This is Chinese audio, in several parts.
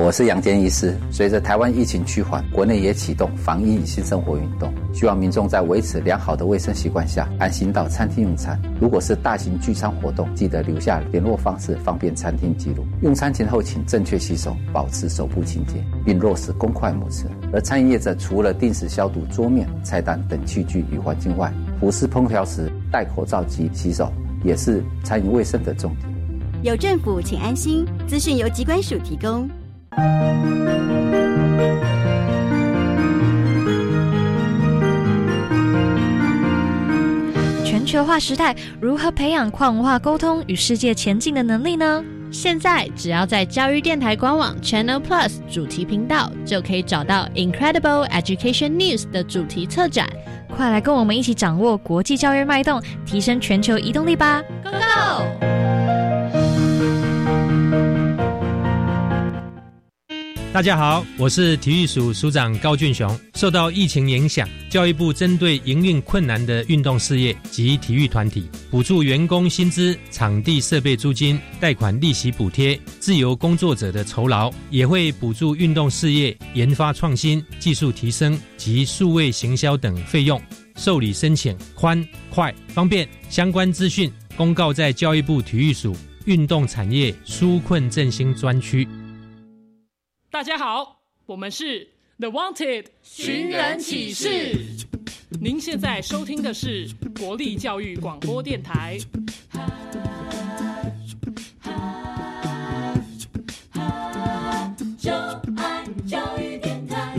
我是杨坚医师。随着台湾疫情趋缓，国内也启动防疫与新生活运动，希望民众在维持良好的卫生习惯下，安心到餐厅用餐。如果是大型聚餐活动，记得留下联络方式，方便餐厅记录。用餐前后请正确洗手，保持手部清洁，并落实公筷母匙。而餐饮业者除了定时消毒桌面、菜单等器具与环境外，服侍烹调时戴口罩及洗手，也是餐饮卫生的重点。有政府，请安心。资讯由机关署提供。全球化时代，如何培养跨文化沟通与世界前进的能力呢？现在只要在教育电台官网 Channel Plus 主题频道，就可以找到 Incredible Education News 的主题策展。快来跟我们一起掌握国际教育脉动，提升全球移动力吧！Go Go！大家好，我是体育署署长高俊雄。受到疫情影响，教育部针对营运困难的运动事业及体育团体，补助员工薪资、场地设备租金、贷款利息补贴、自由工作者的酬劳，也会补助运动事业研发创新、技术提升及数位行销等费用。受理申请宽快方便，相关资讯公告在教育部体育署运动产业纾困振兴专区。大家好，我们是 The Wanted 寻人启事。您现在收听的是国立教育广播电台。就爱教育电台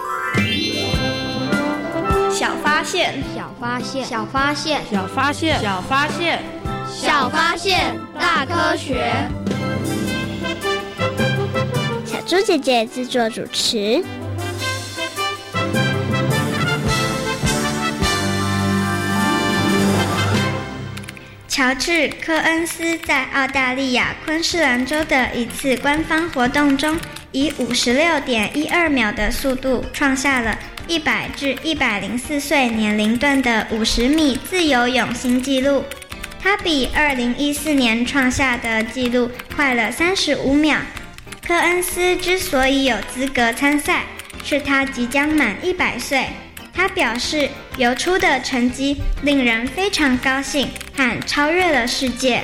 小发现，小发现，小发现，小发现，小发现，小发现，大科学。小猪姐姐制作主持。乔治·科恩斯在澳大利亚昆士兰州的一次官方活动中，以五十六点一二秒的速度创下了。一百至一百零四岁年龄段的五十米自由泳新纪录，他比二零一四年创下的纪录快了三十五秒。科恩斯之所以有资格参赛，是他即将满一百岁。他表示，游出的成绩令人非常高兴，和超越了世界。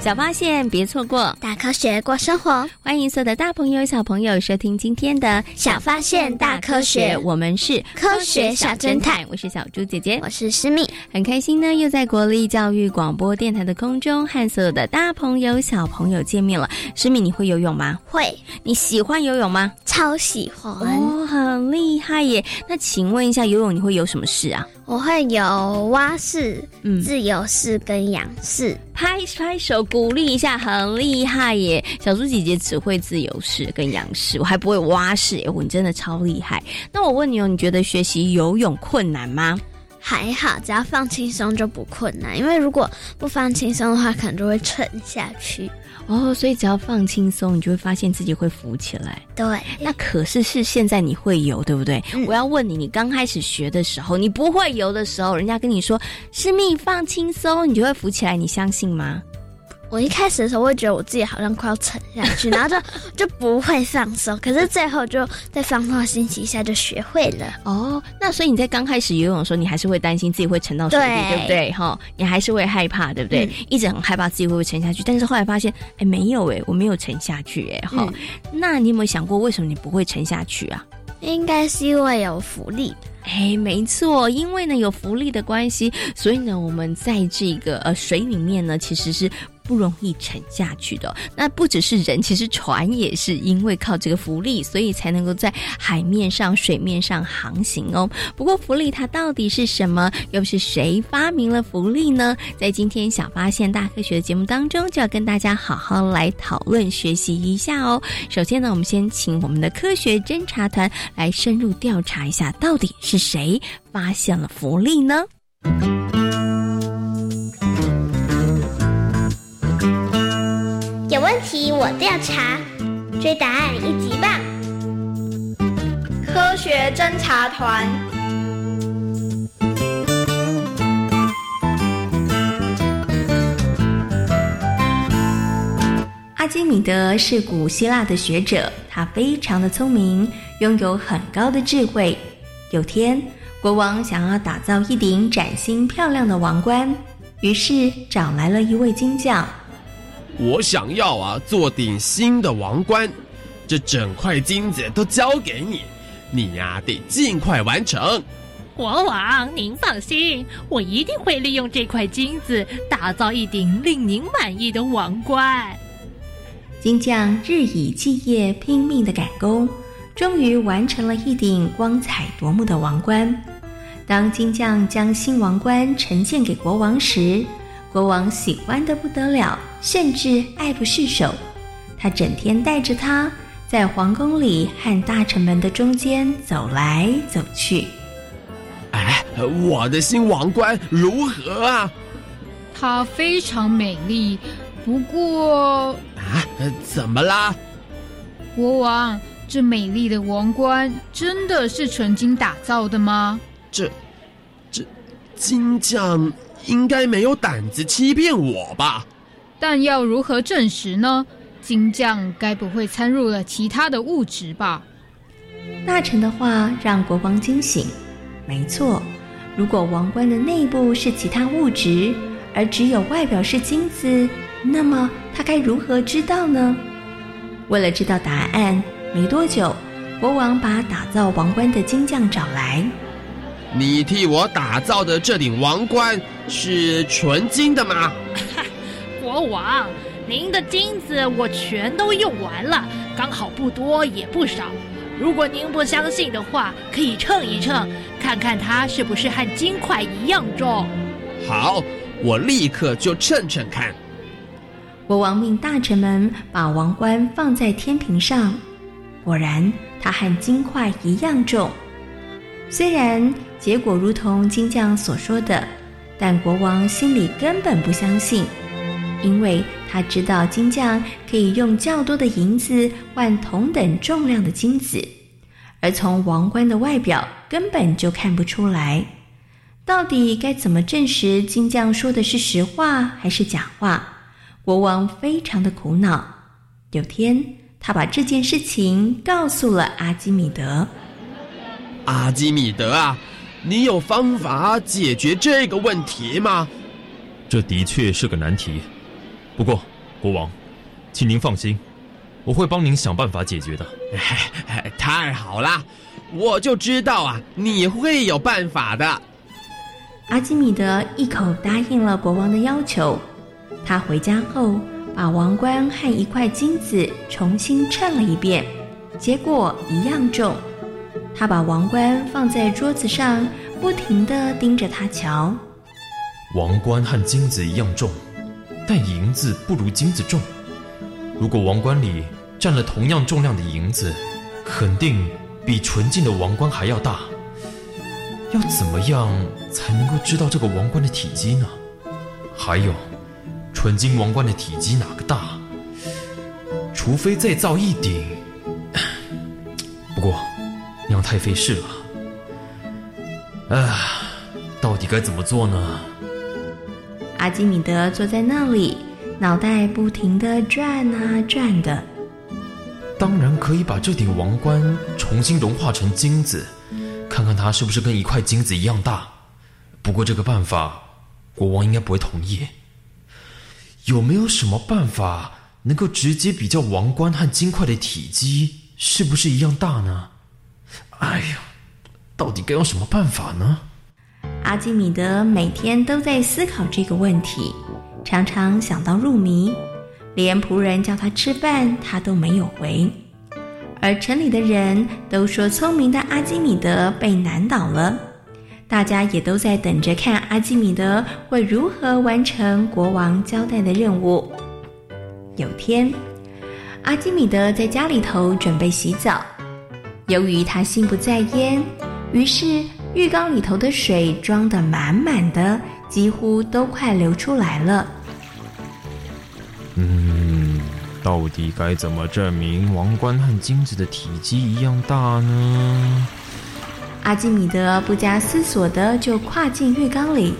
小发现，别错过大科学过生活。欢迎所有的大朋友、小朋友收听今天的小发现大科学。我们是科学小侦探，我是小猪姐姐，我是思密。很开心呢，又在国立教育广播电台的空中和所有的大朋友、小朋友见面了。思密，你会游泳吗？会。你喜欢游泳吗？超喜欢哦，很厉害耶！那请问一下，游泳你会游什么事啊？我会有蛙式、自由式跟仰式。拍拍手鼓励一下，很厉害耶！小猪姐姐只会自由式跟仰式，我还不会蛙式耶！你真的超厉害。那我问你哦，你觉得学习游泳困难吗？还好，只要放轻松就不困难。因为如果不放轻松的话，可能就会沉下去。哦，所以只要放轻松，你就会发现自己会浮起来。对，那可是是现在你会游，对不对？我要问你，你刚开始学的时候，你不会游的时候，人家跟你说“是蜜放轻松”，你就会浮起来，你相信吗？我一开始的时候会觉得我自己好像快要沉下去，然后就 就不会放松。可是最后就在放松的心情下就学会了。哦，那所以你在刚开始游泳的时候，你还是会担心自己会沉到水里，对不对？哈，你还是会害怕，对不对？一直很害怕自己会不会沉下去。但是后来发现，哎，没有哎，我没有沉下去哎。哈，那你有没有想过，为什么你不会沉下去啊？应该是因为有浮力。哎，没错，因为呢有浮力的关系，所以呢我们在这个呃水里面呢其实是。不容易沉下去的。那不只是人，其实船也是因为靠这个浮力，所以才能够在海面上、水面上航行哦。不过浮力它到底是什么？又是谁发明了浮力呢？在今天小发现大科学的节目当中，就要跟大家好好来讨论学习一下哦。首先呢，我们先请我们的科学侦查团来深入调查一下，到底是谁发现了浮力呢？有问题我调查，追答案一级棒！科学侦察团。阿基米德是古希腊的学者，他非常的聪明，拥有很高的智慧。有天，国王想要打造一顶崭新漂亮的王冠，于是找来了一位金匠。我想要啊，做顶新的王冠，这整块金子都交给你，你呀得尽快完成。国王，您放心，我一定会利用这块金子打造一顶令您满意的王冠。金匠日以继夜拼命的赶工，终于完成了一顶光彩夺目的王冠。当金匠将新王冠呈现给国王时，国王喜欢的不得了，甚至爱不释手。他整天带着它在皇宫里和大臣们的中间走来走去。哎，我的新王冠如何啊？它非常美丽，不过啊，怎么啦？国王，这美丽的王冠真的是纯金打造的吗？这，这，金匠。应该没有胆子欺骗我吧？但要如何证实呢？金匠该不会掺入了其他的物质吧？大臣的话让国王惊醒。没错，如果王冠的内部是其他物质，而只有外表是金子，那么他该如何知道呢？为了知道答案，没多久，国王把打造王冠的金匠找来。你替我打造的这顶王冠是纯金的吗？国王，您的金子我全都用完了，刚好不多也不少。如果您不相信的话，可以称一称，看看它是不是和金块一样重。好，我立刻就称称看。国王命大臣们把王冠放在天平上，果然它和金块一样重。虽然。结果如同金匠所说的，但国王心里根本不相信，因为他知道金匠可以用较多的银子换同等重量的金子，而从王冠的外表根本就看不出来。到底该怎么证实金匠说的是实话还是假话？国王非常的苦恼。有天，他把这件事情告诉了阿基米德。阿基米德啊！你有方法解决这个问题吗？这的确是个难题。不过，国王，请您放心，我会帮您想办法解决的。太好了，我就知道啊，你会有办法的。阿基米德一口答应了国王的要求。他回家后，把王冠和一块金子重新称了一遍，结果一样重。他把王冠放在桌子上，不停地盯着它瞧。王冠和金子一样重，但银子不如金子重。如果王冠里占了同样重量的银子，肯定比纯金的王冠还要大。要怎么样才能够知道这个王冠的体积呢？还有，纯金王冠的体积哪个大？除非再造一顶。不过。那样太费事了，啊，到底该怎么做呢？阿基米德坐在那里，脑袋不停的转啊转的。当然可以把这顶王冠重新融化成金子，看看它是不是跟一块金子一样大。不过这个办法，国王应该不会同意。有没有什么办法能够直接比较王冠和金块的体积是不是一样大呢？哎呀，到底该用什么办法呢？阿基米德每天都在思考这个问题，常常想到入迷，连仆人叫他吃饭，他都没有回。而城里的人都说，聪明的阿基米德被难倒了。大家也都在等着看阿基米德会如何完成国王交代的任务。有天，阿基米德在家里头准备洗澡，由于他心不在焉，于是浴缸里头的水装得满满的，几乎都快流出来了。嗯，到底该怎么证明王冠和金子的体积一样大呢？阿基米德不加思索的就跨进浴缸里，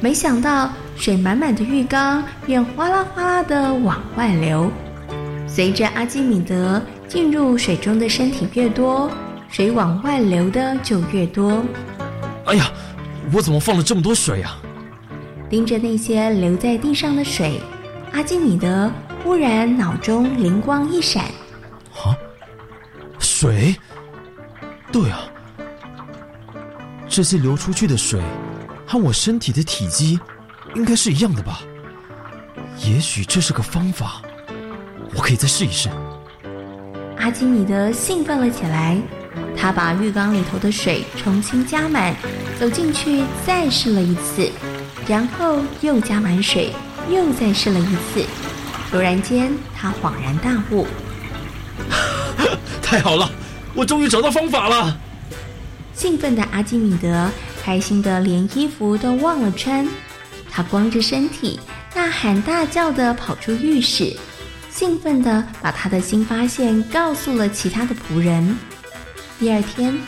没想到水满满的浴缸便哗啦哗啦的往外流。随着阿基米德进入水中的身体越多，水往外流的就越多。哎呀，我怎么放了这么多水啊？盯着那些流在地上的水，阿基米德忽然脑中灵光一闪：啊，水？对啊。这些流出去的水，和我身体的体积，应该是一样的吧？也许这是个方法，我可以再试一试。阿基米德兴奋了起来，他把浴缸里头的水重新加满，走进去再试了一次，然后又加满水，又再试了一次。突然间，他恍然大悟：太好了，我终于找到方法了！兴奋的阿基米德开心的连衣服都忘了穿，他光着身体大喊大叫的跑出浴室，兴奋的把他的新发现告诉了其他的仆人。第二天，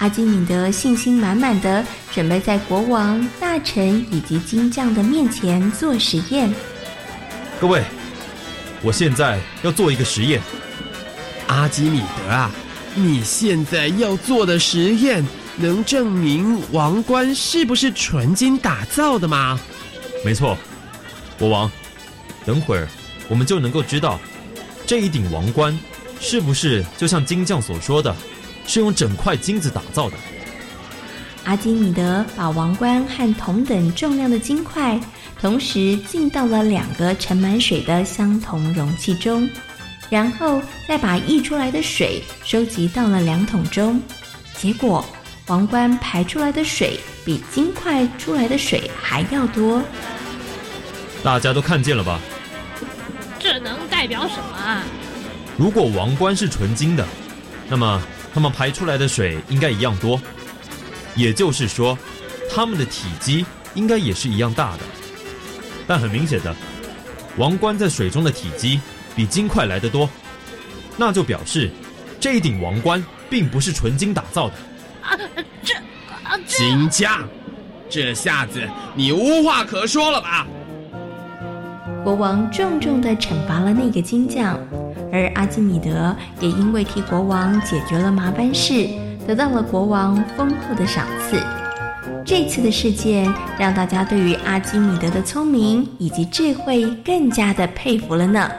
阿基米德信心满满的准备在国王、大臣以及金匠的面前做实验。各位，我现在要做一个实验。阿基米德啊，你现在要做的实验。能证明王冠是不是纯金打造的吗？没错，国王。等会儿我们就能够知道，这一顶王冠是不是就像金匠所说的，是用整块金子打造的。阿基米德把王冠和同等重量的金块，同时浸到了两个盛满水的相同容器中，然后再把溢出来的水收集到了两桶中，结果。王冠排出来的水比金块出来的水还要多，大家都看见了吧？这能代表什么啊？如果王冠是纯金的，那么它们排出来的水应该一样多，也就是说，它们的体积应该也是一样大的。但很明显的，王冠在水中的体积比金块来得多，那就表示这一顶王冠并不是纯金打造的。啊，这啊，金匠，这下子你无话可说了吧？国王重重的惩罚了那个金匠，而阿基米德也因为替国王解决了麻烦事，得到了国王丰厚的赏赐。这次的事件让大家对于阿基米德的聪明以及智慧更加的佩服了呢。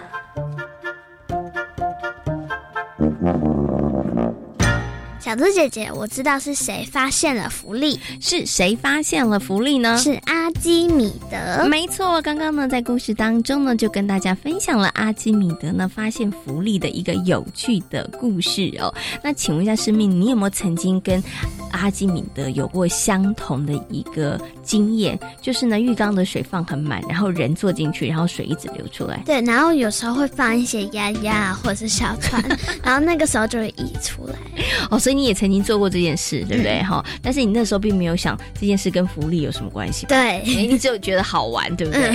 小猪姐姐，我知道是谁发现了福利？是谁发现了福利呢？是阿基米德。没错，刚刚呢，在故事当中呢，就跟大家分享了阿基米德呢发现福利的一个有趣的故事哦。那请问一下，师命，你有没有曾经跟阿基米德有过相同的一个经验？就是呢，浴缸的水放很满，然后人坐进去，然后水一直流出来。对，然后有时候会放一些鸭鸭或者是小船，然后那个时候就会溢出来。哦，所以你。也曾经做过这件事，对不对？哈，但是你那时候并没有想这件事跟福利有什么关系。对，你只有觉得好玩，对不对？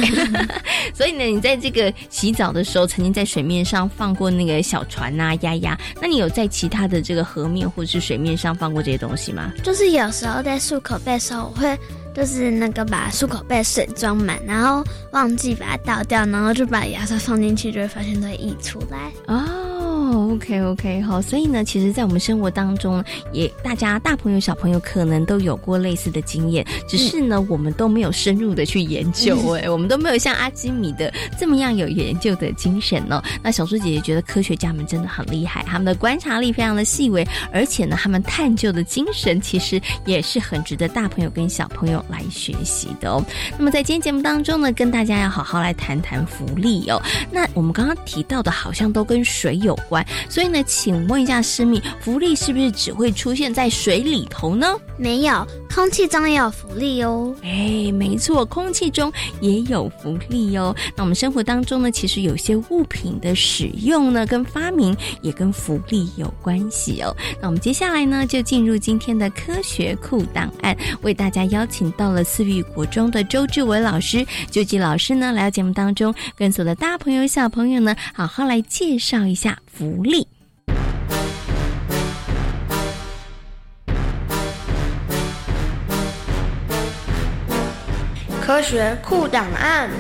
所以呢，你在这个洗澡的时候，曾经在水面上放过那个小船呐、鸭鸭。那你有在其他的这个河面或者是水面上放过这些东西吗？就是有时候在漱口杯的时候，我会就是那个把漱口杯水装满，然后忘记把它倒掉，然后就把牙刷放进去，就会发现它溢出来。哦。OK OK 好，所以呢，其实，在我们生活当中，也大家大朋友小朋友可能都有过类似的经验，只是呢，我们都没有深入的去研究，哎，我们都没有像阿基米的这么样有研究的精神哦。那小猪姐姐觉得科学家们真的很厉害，他们的观察力非常的细微，而且呢，他们探究的精神其实也是很值得大朋友跟小朋友来学习的哦。那么在今天节目当中呢，跟大家要好好来谈谈福利哦。那我们刚刚提到的，好像都跟水有关。所以呢，请问一下师密，浮力是不是只会出现在水里头呢？没有，空气中也有浮力哦。哎，没错，空气中也有浮力哦。那我们生活当中呢，其实有些物品的使用呢，跟发明也跟浮力有关系哦。那我们接下来呢，就进入今天的科学库档案，为大家邀请到了四育国中的周志伟老师、周吉老师呢，来到节目当中，跟所有的大朋友、小朋友呢，好好来介绍一下。福利。科学库档案。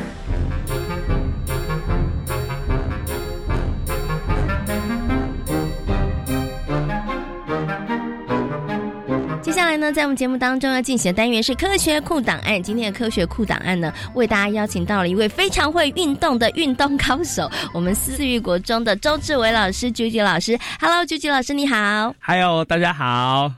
接下来呢，在我们节目当中要进行的单元是科学库档案。今天的科学库档案呢，为大家邀请到了一位非常会运动的运动高手，我们思域国中的周志伟老师、啾啾老师。Hello，啾啾老师，你好。Hello，大家好。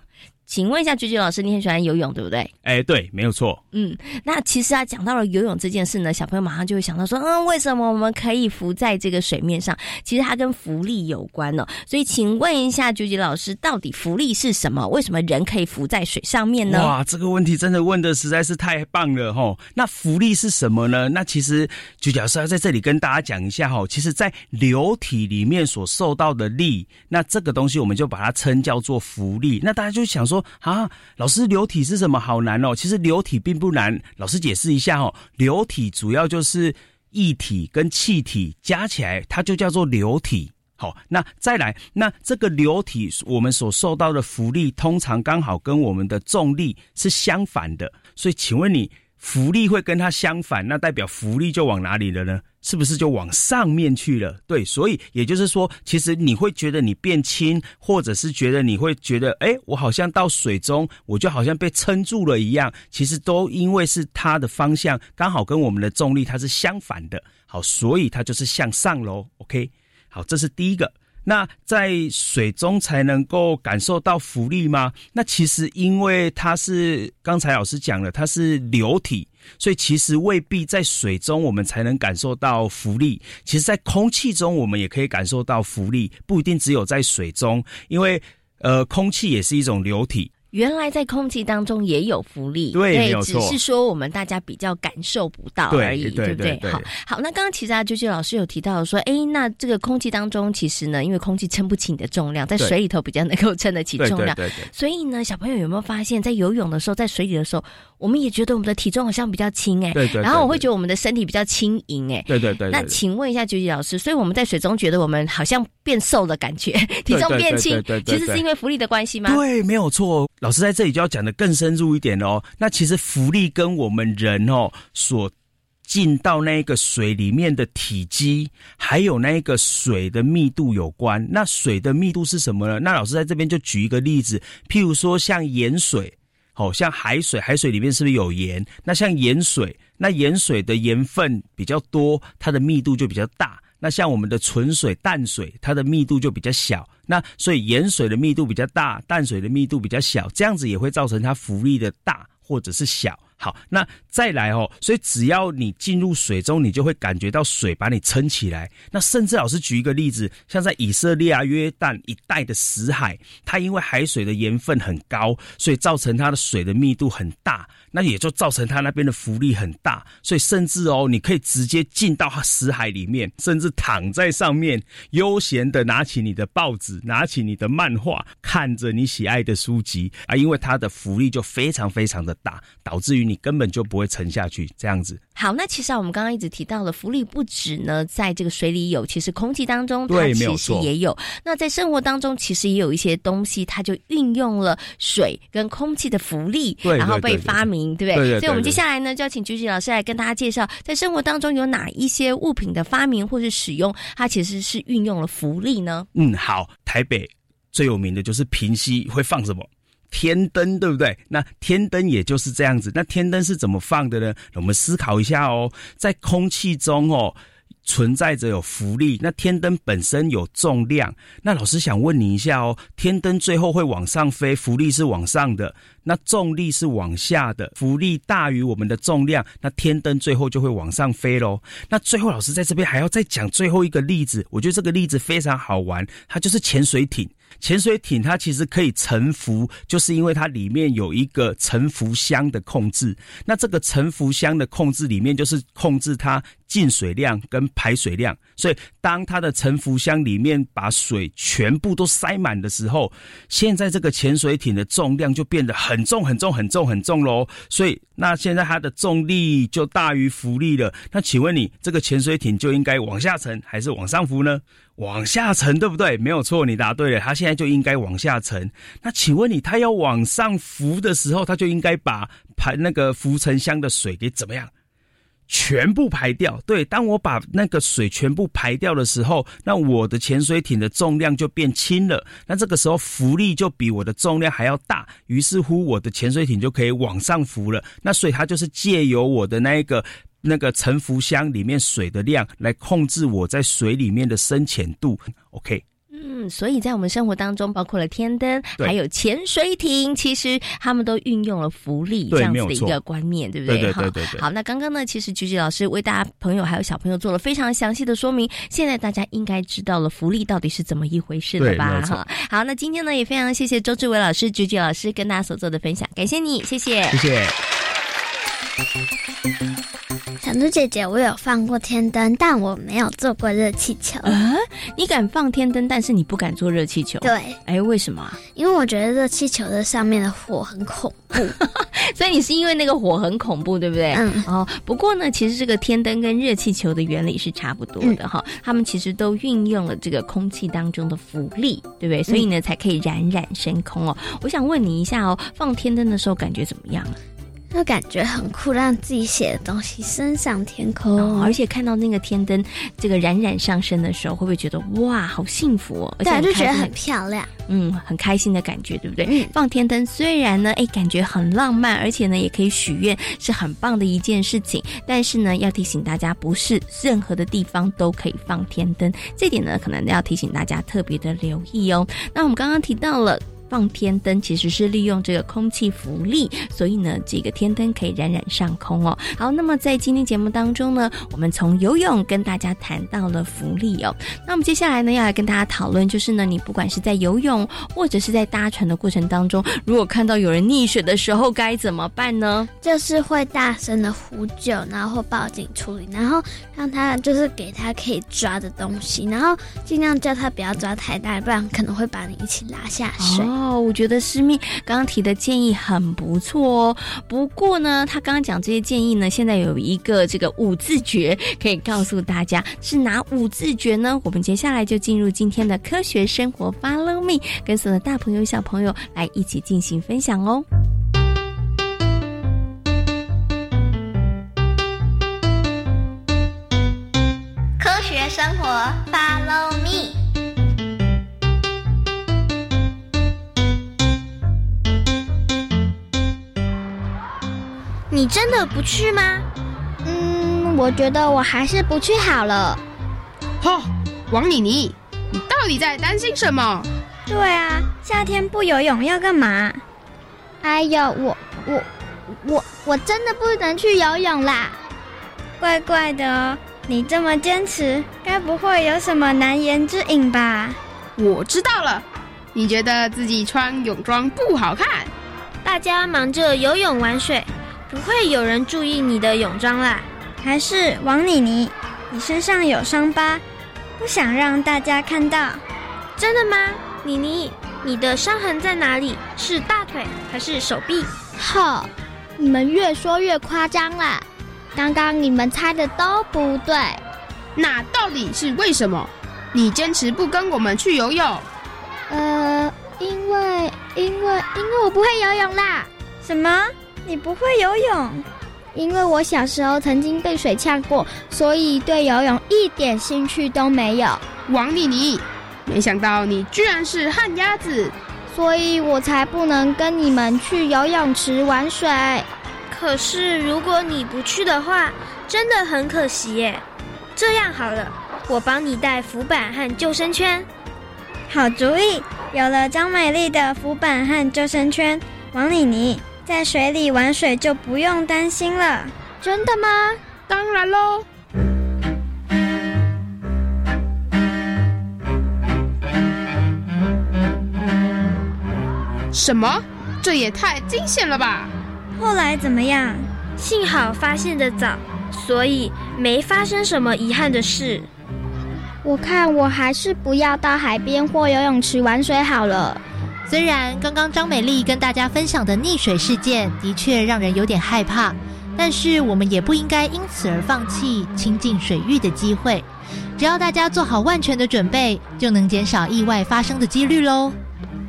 请问一下，菊菊老师，你很喜欢游泳，对不对？哎，对，没有错。嗯，那其实啊，讲到了游泳这件事呢，小朋友马上就会想到说，嗯，为什么我们可以浮在这个水面上？其实它跟浮力有关呢。所以，请问一下，菊菊老师，到底浮力是什么？为什么人可以浮在水上面呢？哇，这个问题真的问的实在是太棒了哈！那浮力是什么呢？那其实菊菊老师要在这里跟大家讲一下哈，其实，在流体里面所受到的力，那这个东西我们就把它称叫做浮力。那大家就想说啊。老师，流体是什么？好难哦。其实流体并不难，老师解释一下哦。流体主要就是液体跟气体加起来，它就叫做流体。好，那再来，那这个流体我们所受到的浮力，通常刚好跟我们的重力是相反的。所以，请问你？浮力会跟它相反，那代表浮力就往哪里了呢？是不是就往上面去了？对，所以也就是说，其实你会觉得你变轻，或者是觉得你会觉得，哎，我好像到水中，我就好像被撑住了一样。其实都因为是它的方向刚好跟我们的重力它是相反的，好，所以它就是向上喽。OK，好，这是第一个。那在水中才能够感受到浮力吗？那其实因为它是刚才老师讲了，它是流体，所以其实未必在水中我们才能感受到浮力。其实，在空气中我们也可以感受到浮力，不一定只有在水中，因为呃，空气也是一种流体。原来在空气当中也有浮力，对，只是说我们大家比较感受不到而已，对不对？好，好，那刚刚其实啊，啾啾老师有提到说，哎，那这个空气当中其实呢，因为空气撑不起你的重量，在水里头比较能够撑得起重量，所以呢，小朋友有没有发现，在游泳的时候，在水里的时候，我们也觉得我们的体重好像比较轻，哎，对对，然后我会觉得我们的身体比较轻盈，哎，对对对。那请问一下啾啾老师，所以我们在水中觉得我们好像变瘦的感觉，体重变轻，其实是因为浮力的关系吗？对，没有错。老师在这里就要讲的更深入一点哦。那其实浮力跟我们人哦所进到那个水里面的体积，还有那个水的密度有关。那水的密度是什么呢？那老师在这边就举一个例子，譬如说像盐水，哦，像海水，海水里面是不是有盐？那像盐水，那盐水的盐分比较多，它的密度就比较大。那像我们的纯水、淡水，它的密度就比较小。那所以盐水的密度比较大，淡水的密度比较小，这样子也会造成它浮力的大或者是小。好，那再来哦，所以只要你进入水中，你就会感觉到水把你撑起来。那甚至老师举一个例子，像在以色列啊、约旦一带的死海，它因为海水的盐分很高，所以造成它的水的密度很大。那也就造成它那边的浮力很大，所以甚至哦，你可以直接进到死海里面，甚至躺在上面，悠闲的拿起你的报纸，拿起你的漫画，看着你喜爱的书籍啊，因为它的浮力就非常非常的大，导致于你根本就不会沉下去。这样子。好，那其实啊，我们刚刚一直提到了浮力不止呢，在这个水里有，其实空气当中它其实也有。那在生活当中，其实也有一些东西，它就运用了水跟空气的浮力，然后被发明，对不对？所以，我们接下来呢，就要请菊菊老师来跟大家介绍，在生活当中有哪一些物品的发明或是使用，它其实是运用了浮力呢？嗯，好，台北最有名的就是平溪会放什么？天灯对不对？那天灯也就是这样子。那天灯是怎么放的呢？我们思考一下哦，在空气中哦。存在着有浮力，那天灯本身有重量，那老师想问你一下哦，天灯最后会往上飞，浮力是往上的，那重力是往下的，浮力大于我们的重量，那天灯最后就会往上飞喽。那最后老师在这边还要再讲最后一个例子，我觉得这个例子非常好玩，它就是潜水艇。潜水艇它其实可以沉浮，就是因为它里面有一个沉浮箱的控制。那这个沉浮箱的控制里面就是控制它进水量跟排水量。所以当它的沉浮箱里面把水全部都塞满的时候，现在这个潜水艇的重量就变得很重很重很重很重喽。所以那现在它的重力就大于浮力了。那请问你这个潜水艇就应该往下沉还是往上浮呢？往下沉，对不对？没有错，你答对了。它现在就应该往下沉。那请问你，它要往上浮的时候，它就应该把排那个浮沉箱的水给怎么样？全部排掉。对，当我把那个水全部排掉的时候，那我的潜水艇的重量就变轻了。那这个时候浮力就比我的重量还要大，于是乎我的潜水艇就可以往上浮了。那所以它就是借由我的那一个。那个沉浮箱里面水的量来控制我在水里面的深浅度，OK？嗯，所以在我们生活当中，包括了天灯，还有潜水艇，其实他们都运用了浮力这样子的一个观念，对不对？对对对对。好，那刚刚呢，其实菊菊老师为大家朋友还有小朋友做了非常详细的说明，现在大家应该知道了浮力到底是怎么一回事了吧？哈。好，那今天呢，也非常谢谢周志伟老师、菊菊老师跟大家所做的分享，感谢你，谢谢，谢谢。小猪姐姐，我有放过天灯，但我没有做过热气球。啊，你敢放天灯，但是你不敢做热气球？对，哎，为什么？因为我觉得热气球的上面的火很恐怖，所以你是因为那个火很恐怖，对不对？嗯。哦，不过呢，其实这个天灯跟热气球的原理是差不多的哈，他们其实都运用了这个空气当中的浮力，对不对？所以呢，才可以冉冉升空哦。我想问你一下哦，放天灯的时候感觉怎么样？就感觉很酷，让自己写的东西升上天空，而且看到那个天灯这个冉冉上升的时候，会不会觉得哇，好幸福哦？对，就觉得很漂亮，嗯，很开心的感觉，对不对？放天灯虽然呢，哎，感觉很浪漫，而且呢，也可以许愿，是很棒的一件事情。但是呢，要提醒大家，不是任何的地方都可以放天灯，这点呢，可能要提醒大家特别的留意哦。那我们刚刚提到了。放天灯其实是利用这个空气浮力，所以呢，这个天灯可以冉冉上空哦。好，那么在今天节目当中呢，我们从游泳跟大家谈到了浮力哦。那我们接下来呢，要来跟大家讨论，就是呢，你不管是在游泳或者是在搭船的过程当中，如果看到有人溺水的时候，该怎么办呢？就是会大声的呼救，然后报警处理，然后让他就是给他可以抓的东西，然后尽量叫他不要抓太大，不然可能会把你一起拉下水。哦，哦我觉得师妹刚刚提的建议很不错哦。不过呢，他刚刚讲这些建议呢，现在有一个这个五字诀可以告诉大家，是哪五字诀呢？我们接下来就进入今天的科学生活，Follow me，跟所有的大朋友小朋友来一起进行分享哦。科学生活，Follow 你真的不去吗？嗯，我觉得我还是不去好了。哈，王妮妮，你到底在担心什么？对啊，夏天不游泳要干嘛？哎呦，我我我我真的不能去游泳啦！怪怪的哦，你这么坚持，该不会有什么难言之隐吧？我知道了，你觉得自己穿泳装不好看？大家忙着游泳玩水。不会有人注意你的泳装啦，还是王妮妮，你身上有伤疤，不想让大家看到。真的吗？妮妮，你的伤痕在哪里？是大腿还是手臂？好，你们越说越夸张啦！刚刚你们猜的都不对，那到底是为什么？你坚持不跟我们去游泳？呃，因为因为因为我不会游泳啦！什么？你不会游泳？因为我小时候曾经被水呛过，所以对游泳一点兴趣都没有。王丽妮，没想到你居然是旱鸭子，所以我才不能跟你们去游泳池玩水。可是如果你不去的话，真的很可惜耶。这样好了，我帮你带浮板和救生圈。好主意！有了张美丽的浮板和救生圈，王丽妮。在水里玩水就不用担心了，真的吗？当然喽！什么？这也太惊险了吧！后来怎么样？幸好发现的早，所以没发生什么遗憾的事。我看我还是不要到海边或游泳池玩水好了。虽然刚刚张美丽跟大家分享的溺水事件的确让人有点害怕，但是我们也不应该因此而放弃亲近水域的机会。只要大家做好万全的准备，就能减少意外发生的几率喽。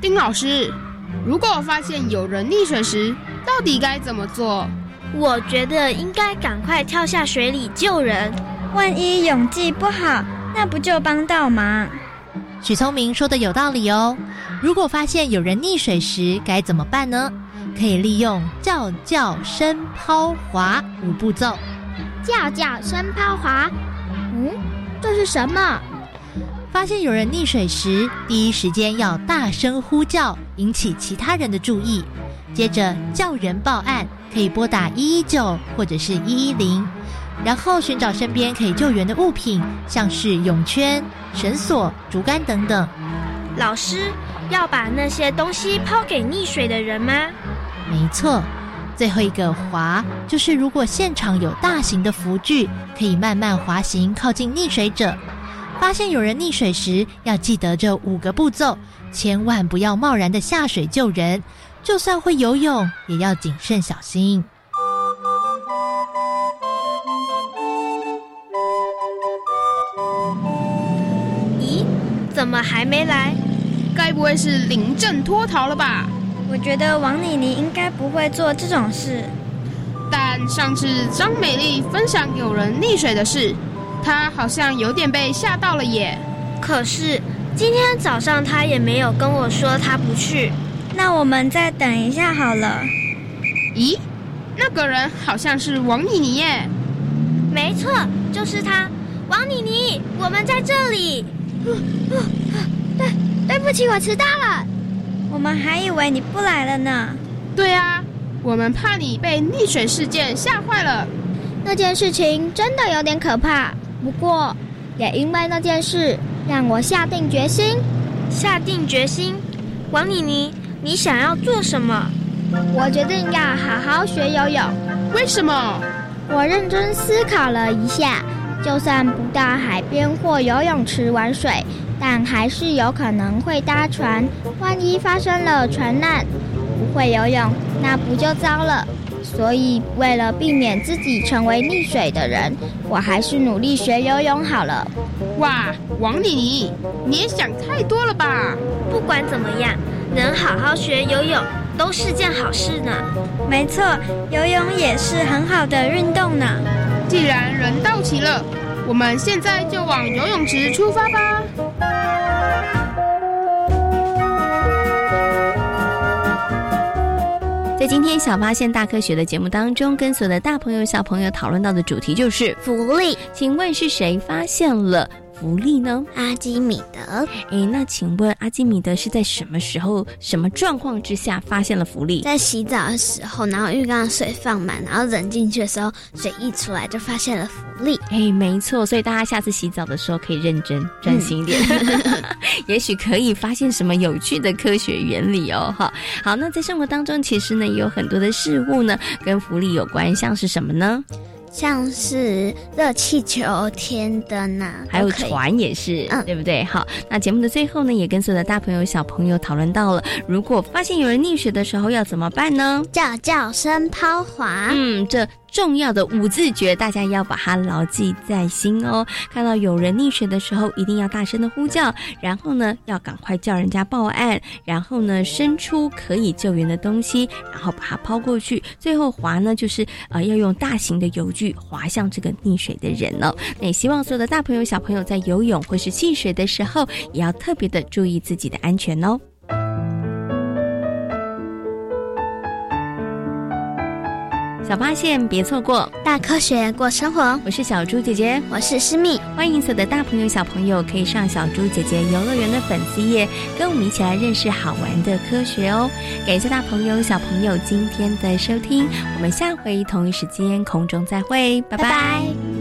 丁老师，如果发现有人溺水时，到底该怎么做？我觉得应该赶快跳下水里救人。万一泳技不好，那不就帮倒忙？许聪明说的有道理哦。如果发现有人溺水时该怎么办呢？可以利用叫叫声抛滑五步骤。叫叫声抛滑，嗯，这是什么？发现有人溺水时，第一时间要大声呼叫，引起其他人的注意。接着叫人报案，可以拨打一一九或者是一一零。然后寻找身边可以救援的物品，像是泳圈、绳索、竹竿等等。老师要把那些东西抛给溺水的人吗？没错。最后一个滑，就是如果现场有大型的浮具，可以慢慢滑行靠近溺水者。发现有人溺水时，要记得这五个步骤，千万不要贸然的下水救人。就算会游泳，也要谨慎小心。么还没来？该不会是临阵脱逃了吧？我觉得王妮妮应该不会做这种事。但上次张美丽分享有人溺水的事，她好像有点被吓到了耶。可是今天早上她也没有跟我说她不去。那我们再等一下好了。咦，那个人好像是王妮妮耶。没错，就是她。王妮妮，我们在这里。对，对不起，我迟到了。我们还以为你不来了呢。对啊，我们怕你被溺水事件吓坏了。那件事情真的有点可怕，不过也因为那件事让我下定决心。下定决心，王妮妮，你想要做什么？我决定要好好学游泳。为什么？我认真思考了一下。就算不到海边或游泳池玩水，但还是有可能会搭船。万一发生了船难，不会游泳，那不就糟了？所以，为了避免自己成为溺水的人，我还是努力学游泳好了。哇，王丽妮，你也想太多了吧？不管怎么样，能好好学游泳都是件好事呢。没错，游泳也是很好的运动呢。既然人到齐了，我们现在就往游泳池出发吧。在今天小发现大科学的节目当中，跟所有的大朋友小朋友讨论到的主题就是福利。请问是谁发现了？福利呢？阿基米德。哎，那请问阿基米德是在什么时候、什么状况之下发现了福利？在洗澡的时候，然后浴缸的水放满，然后人进去的时候，水溢出来就发现了福利。哎，没错，所以大家下次洗澡的时候可以认真、专心一点，也许可以发现什么有趣的科学原理哦。哈，好，那在生活当中，其实呢也有很多的事物呢跟福利有关，像是什么呢？像是热气球、天灯啊，还有船也是，嗯，对不对？好，那节目的最后呢，也跟所有的大朋友、小朋友讨论到了，如果发现有人溺水的时候要怎么办呢？叫叫声抛滑。嗯，这。重要的五字诀，大家要把它牢记在心哦。看到有人溺水的时候，一定要大声的呼叫，然后呢，要赶快叫人家报案，然后呢，伸出可以救援的东西，然后把它抛过去。最后划呢，就是呃，要用大型的游具划向这个溺水的人哦。那也希望所有的大朋友、小朋友在游泳或是戏水的时候，也要特别的注意自己的安全哦。小发现，别错过大科学过生活。我是小猪姐姐，我是思密。欢迎所有的大朋友、小朋友可以上小猪姐姐游乐园的粉丝页，跟我们一起来认识好玩的科学哦。感谢大朋友、小朋友今天的收听，我们下回同一时间空中再会，拜拜。